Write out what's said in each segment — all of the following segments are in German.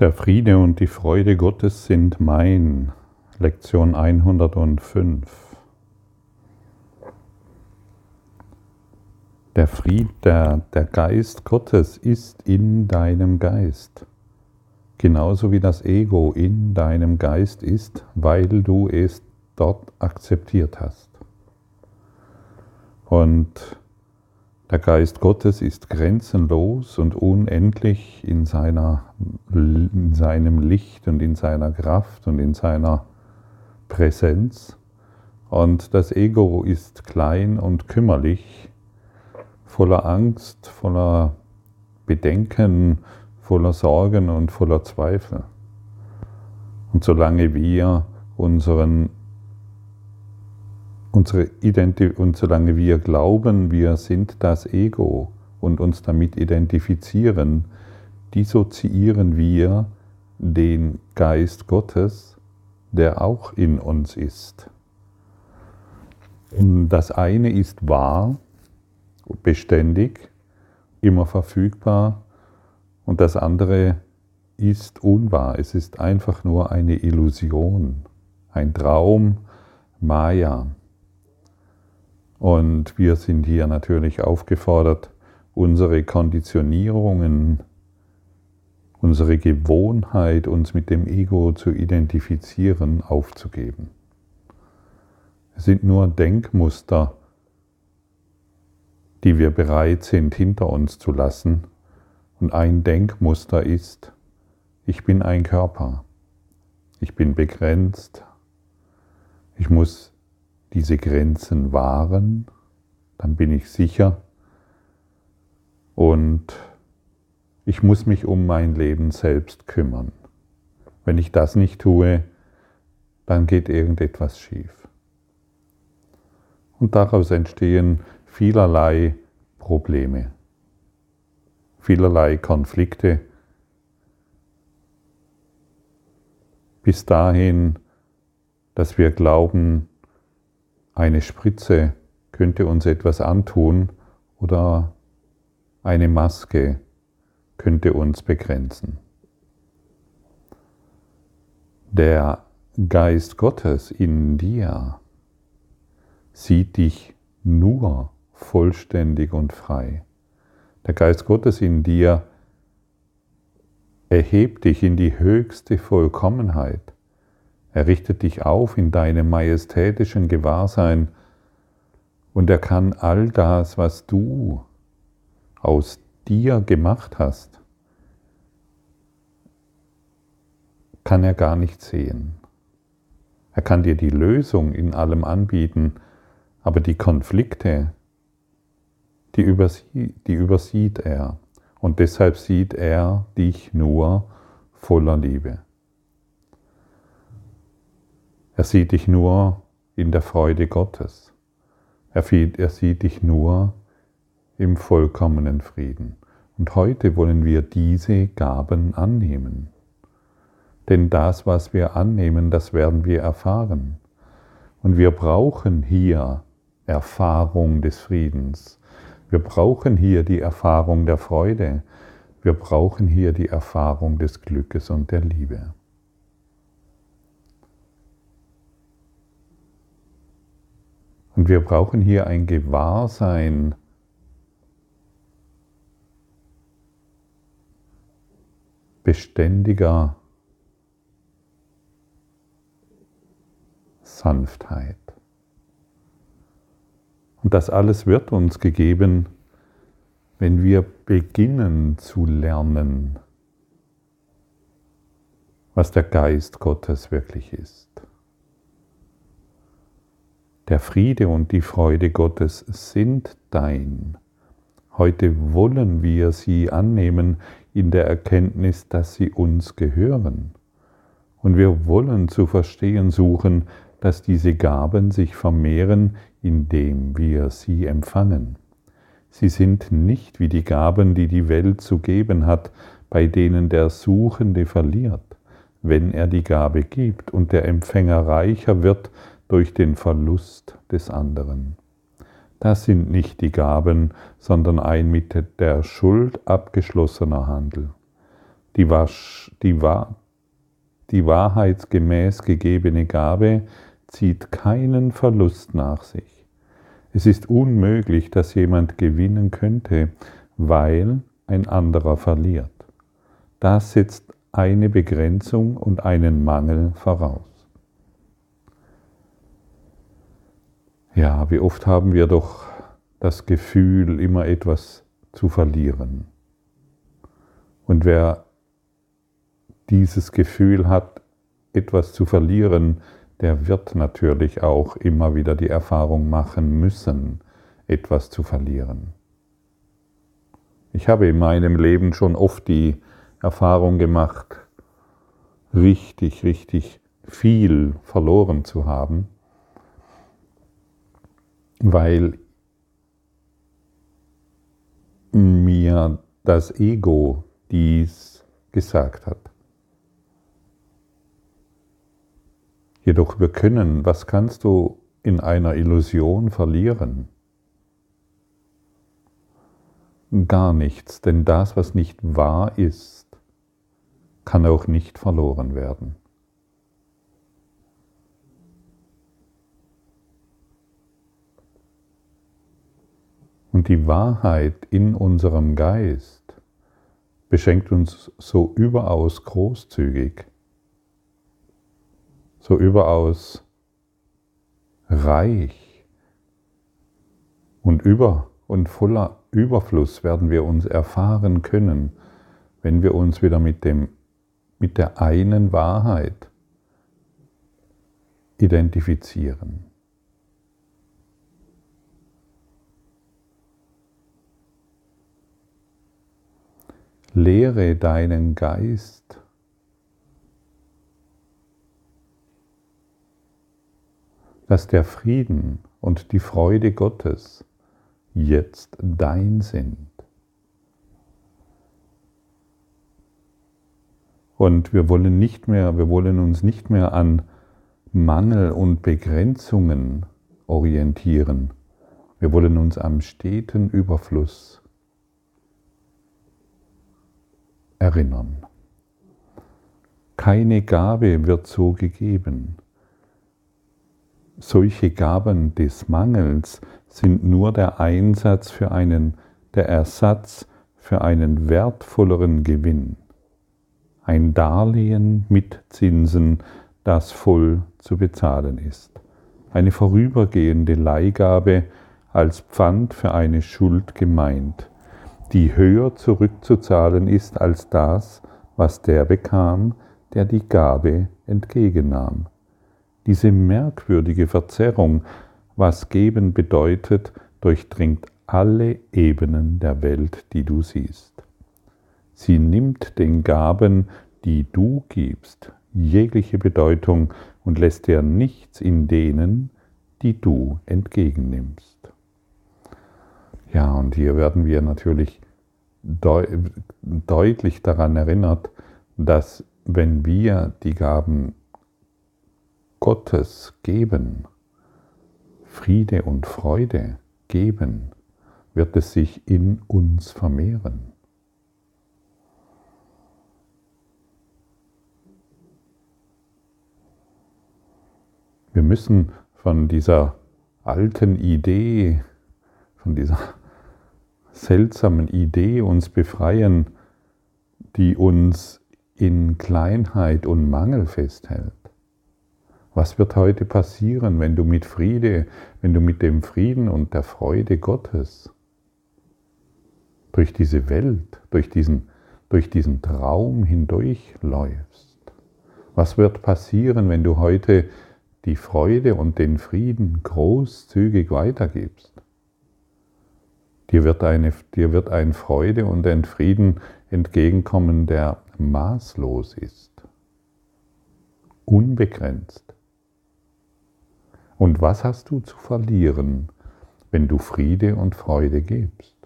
Der Friede und die Freude Gottes sind mein. Lektion 105. Der Fried, der, der Geist Gottes ist in deinem Geist. Genauso wie das Ego in deinem Geist ist, weil du es dort akzeptiert hast. Und der Geist Gottes ist grenzenlos und unendlich in, seiner, in seinem Licht und in seiner Kraft und in seiner Präsenz. Und das Ego ist klein und kümmerlich, voller Angst, voller Bedenken, voller Sorgen und voller Zweifel. Und solange wir unseren unsere Identi und solange wir glauben, wir sind das Ego und uns damit identifizieren, dissoziieren wir den Geist Gottes, der auch in uns ist. Und das eine ist wahr, beständig, immer verfügbar und das andere ist unwahr. Es ist einfach nur eine Illusion, ein Traum, Maya. Und wir sind hier natürlich aufgefordert, unsere Konditionierungen, unsere Gewohnheit, uns mit dem Ego zu identifizieren, aufzugeben. Es sind nur Denkmuster, die wir bereit sind hinter uns zu lassen. Und ein Denkmuster ist, ich bin ein Körper, ich bin begrenzt, ich muss diese Grenzen wahren, dann bin ich sicher und ich muss mich um mein Leben selbst kümmern. Wenn ich das nicht tue, dann geht irgendetwas schief. Und daraus entstehen vielerlei Probleme, vielerlei Konflikte, bis dahin, dass wir glauben, eine Spritze könnte uns etwas antun oder eine Maske könnte uns begrenzen. Der Geist Gottes in dir sieht dich nur vollständig und frei. Der Geist Gottes in dir erhebt dich in die höchste Vollkommenheit. Er richtet dich auf in deinem majestätischen Gewahrsein und er kann all das, was du aus dir gemacht hast, kann er gar nicht sehen. Er kann dir die Lösung in allem anbieten, aber die Konflikte, die übersieht, die übersieht er. Und deshalb sieht er dich nur voller Liebe. Er sieht dich nur in der Freude Gottes. Er, sieht dich nur im vollkommenen Frieden. Und heute wollen wir diese Gaben annehmen. Denn das, was wir annehmen, das werden wir erfahren. Und wir brauchen hier Erfahrung des Friedens. Wir brauchen hier die Erfahrung der Freude. Wir brauchen hier die Erfahrung des Glückes und der Liebe. Und wir brauchen hier ein Gewahrsein beständiger Sanftheit. Und das alles wird uns gegeben, wenn wir beginnen zu lernen, was der Geist Gottes wirklich ist. Der Friede und die Freude Gottes sind dein. Heute wollen wir sie annehmen in der Erkenntnis, dass sie uns gehören. Und wir wollen zu verstehen suchen, dass diese Gaben sich vermehren, indem wir sie empfangen. Sie sind nicht wie die Gaben, die die Welt zu geben hat, bei denen der Suchende verliert, wenn er die Gabe gibt und der Empfänger reicher wird durch den Verlust des anderen. Das sind nicht die Gaben, sondern ein mit der Schuld abgeschlossener Handel. die, Wasch, die, die wahrheitsgemäß gegebene Gabe zieht keinen Verlust nach sich. Es ist unmöglich, dass jemand gewinnen könnte, weil ein anderer verliert. Das setzt eine Begrenzung und einen Mangel voraus. Ja, wie oft haben wir doch das Gefühl, immer etwas zu verlieren. Und wer dieses Gefühl hat, etwas zu verlieren, der wird natürlich auch immer wieder die Erfahrung machen müssen, etwas zu verlieren. Ich habe in meinem Leben schon oft die Erfahrung gemacht, richtig, richtig viel verloren zu haben, weil mir das Ego dies gesagt hat. Jedoch wir können, was kannst du in einer Illusion verlieren? Gar nichts, denn das, was nicht wahr ist, kann auch nicht verloren werden. Und die Wahrheit in unserem Geist beschenkt uns so überaus großzügig, so überaus reich und über und voller Überfluss werden wir uns erfahren können, wenn wir uns wieder mit, dem, mit der einen Wahrheit identifizieren. Lehre deinen Geist, dass der Frieden und die Freude Gottes jetzt dein sind. Und wir wollen nicht mehr, wir wollen uns nicht mehr an Mangel und Begrenzungen orientieren. Wir wollen uns am steten Überfluss erinnern. Keine Gabe wird so gegeben. Solche Gaben des Mangels sind nur der Einsatz für einen, der Ersatz für einen wertvolleren Gewinn. Ein Darlehen mit Zinsen, das voll zu bezahlen ist. Eine vorübergehende Leihgabe als Pfand für eine Schuld gemeint, die höher zurückzuzahlen ist als das, was der bekam, der die Gabe entgegennahm. Diese merkwürdige Verzerrung was geben bedeutet, durchdringt alle Ebenen der Welt, die du siehst. Sie nimmt den Gaben, die du gibst, jegliche Bedeutung und lässt dir nichts in denen, die du entgegennimmst. Ja, und hier werden wir natürlich deut deutlich daran erinnert, dass wenn wir die Gaben Gottes geben, Friede und Freude geben, wird es sich in uns vermehren. Wir müssen von dieser alten Idee, von dieser seltsamen Idee uns befreien, die uns in Kleinheit und Mangel festhält. Was wird heute passieren, wenn du mit Friede, wenn du mit dem Frieden und der Freude Gottes durch diese Welt, durch diesen, durch diesen Traum hindurchläufst? Was wird passieren, wenn du heute die Freude und den Frieden großzügig weitergibst? Dir wird, eine, dir wird ein Freude und ein Frieden entgegenkommen, der maßlos ist, unbegrenzt. Und was hast du zu verlieren, wenn du Friede und Freude gibst?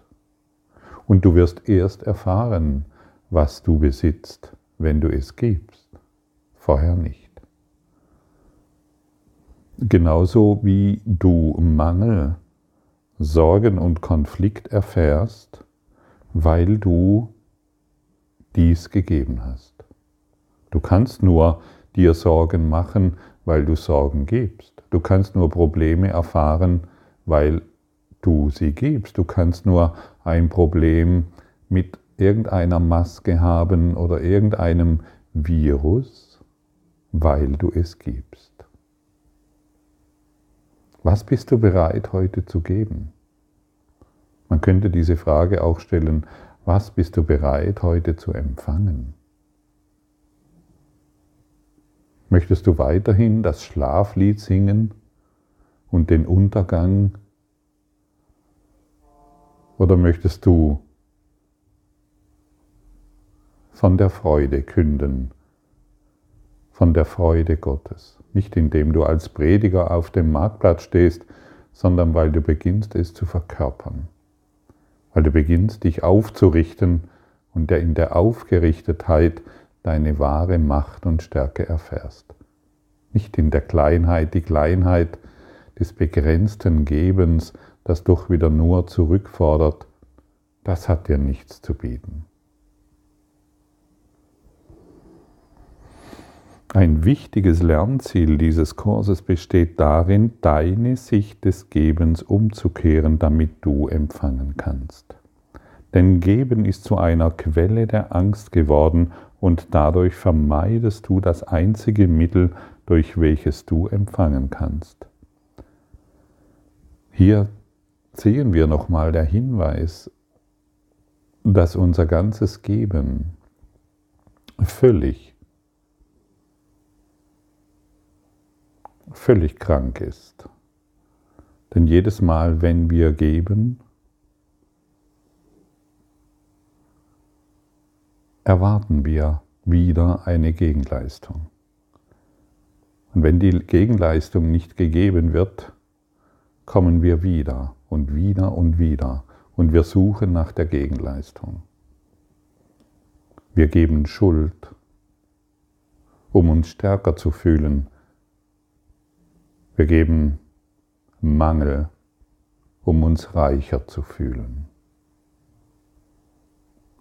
Und du wirst erst erfahren, was du besitzt, wenn du es gibst, vorher nicht. Genauso wie du Mangel, Sorgen und Konflikt erfährst, weil du dies gegeben hast. Du kannst nur dir Sorgen machen, weil du Sorgen gibst. Du kannst nur Probleme erfahren, weil du sie gibst. Du kannst nur ein Problem mit irgendeiner Maske haben oder irgendeinem Virus, weil du es gibst. Was bist du bereit heute zu geben? Man könnte diese Frage auch stellen, was bist du bereit heute zu empfangen? Möchtest du weiterhin das Schlaflied singen und den Untergang? Oder möchtest du von der Freude künden, von der Freude Gottes? Nicht indem du als Prediger auf dem Marktplatz stehst, sondern weil du beginnst es zu verkörpern, weil du beginnst dich aufzurichten und in der Aufgerichtetheit deine wahre Macht und Stärke erfährst. Nicht in der Kleinheit, die Kleinheit des begrenzten Gebens, das doch wieder nur zurückfordert, das hat dir nichts zu bieten. Ein wichtiges Lernziel dieses Kurses besteht darin, deine Sicht des Gebens umzukehren, damit du empfangen kannst. Denn Geben ist zu einer Quelle der Angst geworden und dadurch vermeidest du das einzige Mittel, durch welches du empfangen kannst. Hier sehen wir nochmal der Hinweis, dass unser ganzes Geben völlig, völlig krank ist. Denn jedes Mal, wenn wir geben, erwarten wir wieder eine Gegenleistung. Und wenn die Gegenleistung nicht gegeben wird, kommen wir wieder und wieder und wieder und wir suchen nach der Gegenleistung. Wir geben Schuld, um uns stärker zu fühlen. Wir geben Mangel, um uns reicher zu fühlen.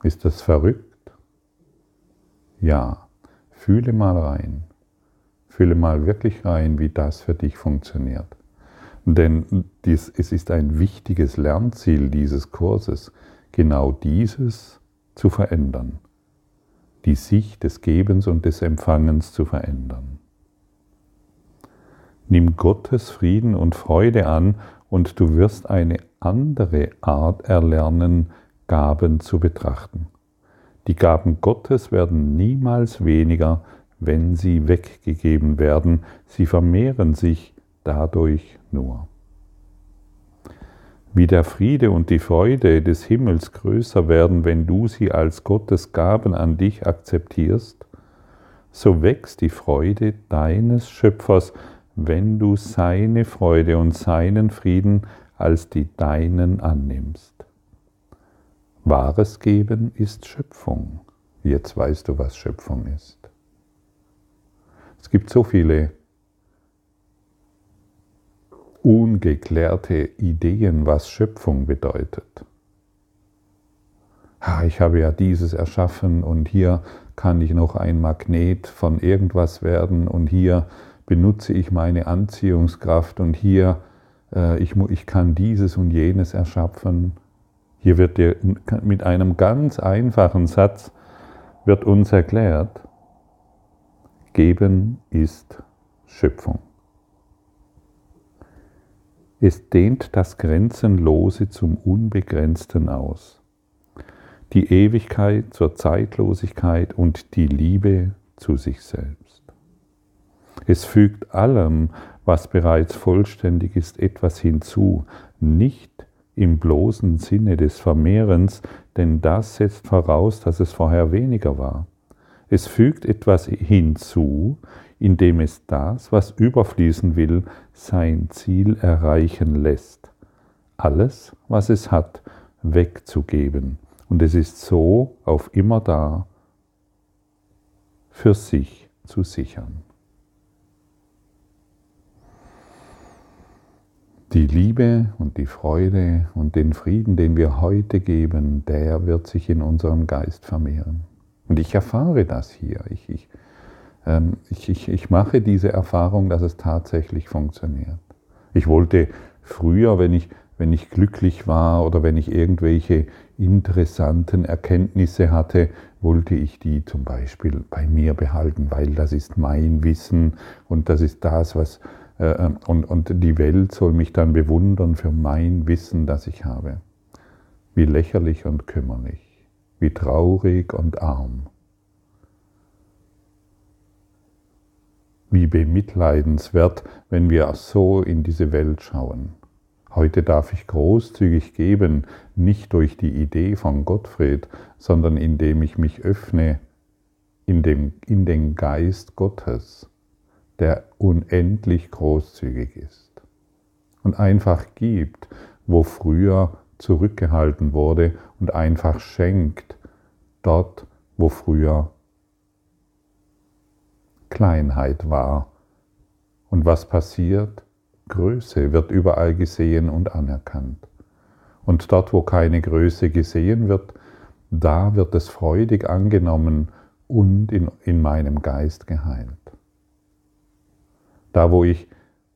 Ist das verrückt? Ja, fühle mal rein. Fühle mal wirklich rein, wie das für dich funktioniert. Denn dies, es ist ein wichtiges Lernziel dieses Kurses, genau dieses zu verändern. Die Sicht des Gebens und des Empfangens zu verändern. Nimm Gottes Frieden und Freude an und du wirst eine andere Art erlernen, Gaben zu betrachten. Die Gaben Gottes werden niemals weniger, wenn sie weggegeben werden. Sie vermehren sich dadurch nur. Wie der Friede und die Freude des Himmels größer werden, wenn du sie als Gottes Gaben an dich akzeptierst, so wächst die Freude deines Schöpfers, wenn du seine Freude und seinen Frieden als die deinen annimmst. Wahres Geben ist Schöpfung. Jetzt weißt du, was Schöpfung ist. Es gibt so viele ungeklärte Ideen, was Schöpfung bedeutet. ich habe ja dieses erschaffen und hier kann ich noch ein Magnet von irgendwas werden und hier benutze ich meine Anziehungskraft und hier äh, ich, ich kann dieses und jenes erschaffen. Hier wird dir mit einem ganz einfachen Satz wird uns erklärt, Geben ist Schöpfung. Es dehnt das Grenzenlose zum Unbegrenzten aus, die Ewigkeit zur Zeitlosigkeit und die Liebe zu sich selbst. Es fügt allem, was bereits vollständig ist, etwas hinzu, nicht im bloßen Sinne des Vermehrens, denn das setzt voraus, dass es vorher weniger war. Es fügt etwas hinzu, indem es das, was überfließen will, sein Ziel erreichen lässt. Alles, was es hat, wegzugeben. Und es ist so auf immer da, für sich zu sichern. Die Liebe und die Freude und den Frieden, den wir heute geben, der wird sich in unserem Geist vermehren. Und ich erfahre das hier. Ich, ich, ähm, ich, ich, ich mache diese Erfahrung, dass es tatsächlich funktioniert. Ich wollte früher, wenn ich, wenn ich glücklich war oder wenn ich irgendwelche interessanten Erkenntnisse hatte, wollte ich die zum Beispiel bei mir behalten, weil das ist mein Wissen und das ist das, was und, und die Welt soll mich dann bewundern für mein Wissen, das ich habe. Wie lächerlich und kümmerlich, wie traurig und arm. Wie bemitleidenswert, wenn wir so in diese Welt schauen. Heute darf ich großzügig geben, nicht durch die Idee von Gottfried, sondern indem ich mich öffne in, dem, in den Geist Gottes, der unendlich großzügig ist und einfach gibt, wo früher zurückgehalten wurde und einfach schenkt, dort, wo früher Kleinheit war. Und was passiert? Größe wird überall gesehen und anerkannt. Und dort, wo keine Größe gesehen wird, da wird es freudig angenommen und in, in meinem Geist geheilt. Da, wo ich,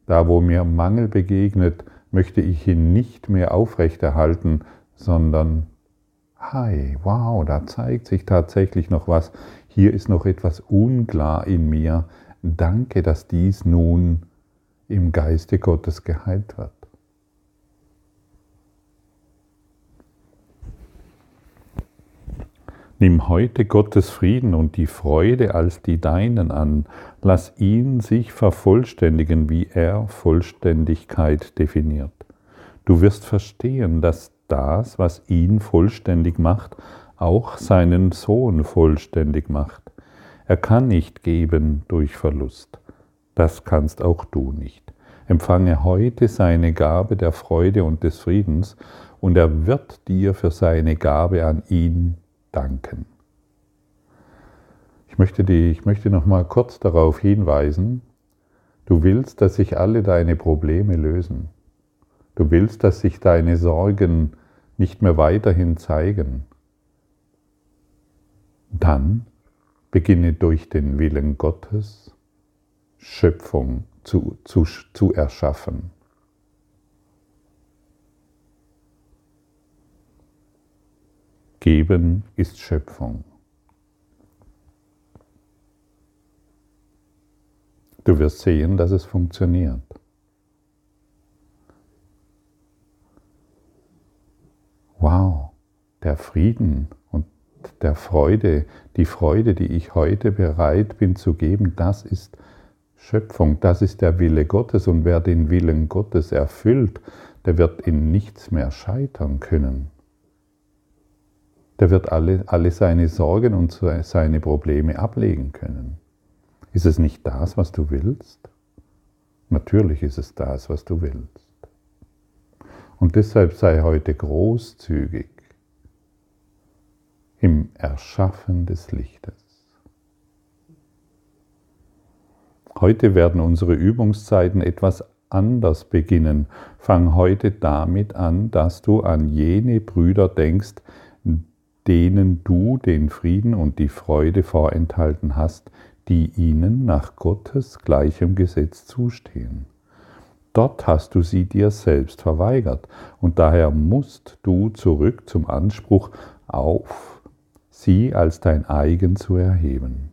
da, wo mir Mangel begegnet, möchte ich ihn nicht mehr aufrechterhalten, sondern, hi, wow, da zeigt sich tatsächlich noch was. Hier ist noch etwas unklar in mir. Danke, dass dies nun im Geiste Gottes geheilt wird. Nimm heute Gottes Frieden und die Freude als die deinen an. Lass ihn sich vervollständigen, wie er Vollständigkeit definiert. Du wirst verstehen, dass das, was ihn vollständig macht, auch seinen Sohn vollständig macht. Er kann nicht geben durch Verlust. Das kannst auch du nicht. Empfange heute seine Gabe der Freude und des Friedens, und er wird dir für seine Gabe an ihn danken. Ich möchte, die, ich möchte noch mal kurz darauf hinweisen, du willst, dass sich alle deine Probleme lösen. Du willst, dass sich deine Sorgen nicht mehr weiterhin zeigen. Dann beginne durch den Willen Gottes Schöpfung zu, zu, zu erschaffen. Geben ist Schöpfung. Du wirst sehen, dass es funktioniert. Wow, der Frieden und der Freude, die Freude, die ich heute bereit bin zu geben, das ist Schöpfung, das ist der Wille Gottes und wer den Willen Gottes erfüllt, der wird in nichts mehr scheitern können. Der wird alle, alle seine Sorgen und seine Probleme ablegen können. Ist es nicht das, was du willst? Natürlich ist es das, was du willst. Und deshalb sei heute großzügig im Erschaffen des Lichtes. Heute werden unsere Übungszeiten etwas anders beginnen. Fang heute damit an, dass du an jene Brüder denkst, denen du den Frieden und die Freude vorenthalten hast, die ihnen nach Gottes gleichem Gesetz zustehen. Dort hast du sie dir selbst verweigert und daher musst du zurück zum Anspruch auf, sie als dein eigen zu erheben.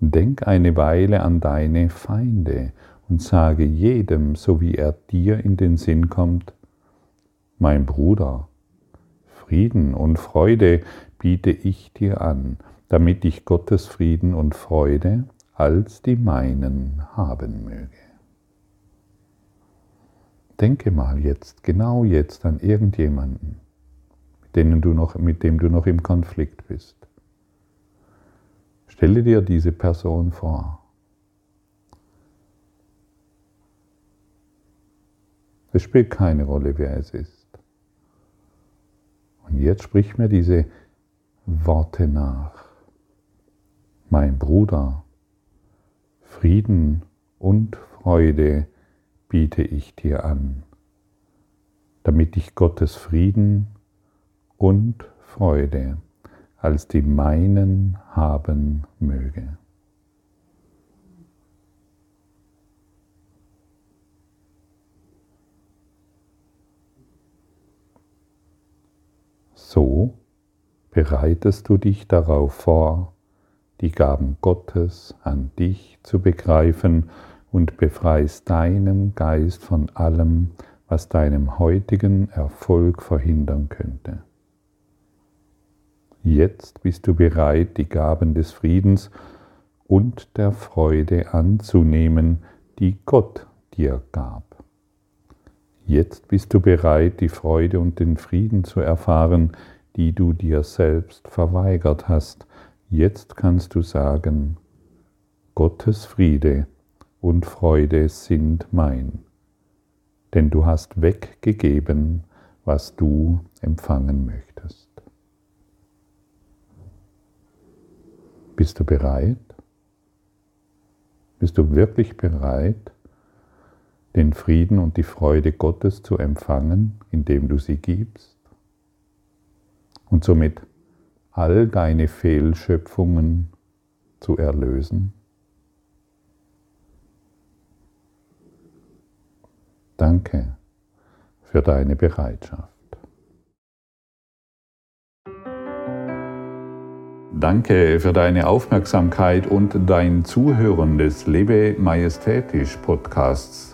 Denk eine Weile an deine Feinde und sage jedem, so wie er dir in den Sinn kommt, mein Bruder, Frieden und Freude biete ich dir an, damit ich Gottes Frieden und Freude als die meinen haben möge. Denke mal jetzt, genau jetzt an irgendjemanden, mit, denen du noch, mit dem du noch im Konflikt bist. Stelle dir diese Person vor. Es spielt keine Rolle, wer es ist. Und jetzt sprich mir diese Worte nach. Mein Bruder, Frieden und Freude biete ich dir an, damit ich Gottes Frieden und Freude als die meinen haben möge. So bereitest du dich darauf vor, die Gaben Gottes an dich zu begreifen und befreist deinen Geist von allem, was deinem heutigen Erfolg verhindern könnte. Jetzt bist du bereit, die Gaben des Friedens und der Freude anzunehmen, die Gott dir gab. Jetzt bist du bereit, die Freude und den Frieden zu erfahren, die du dir selbst verweigert hast. Jetzt kannst du sagen, Gottes Friede und Freude sind mein, denn du hast weggegeben, was du empfangen möchtest. Bist du bereit? Bist du wirklich bereit, den Frieden und die Freude Gottes zu empfangen, indem du sie gibst und somit all deine Fehlschöpfungen zu erlösen? Danke für deine Bereitschaft. Danke für deine Aufmerksamkeit und dein Zuhören des Lebe Majestätisch Podcasts.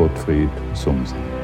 Gottfried Sumsen.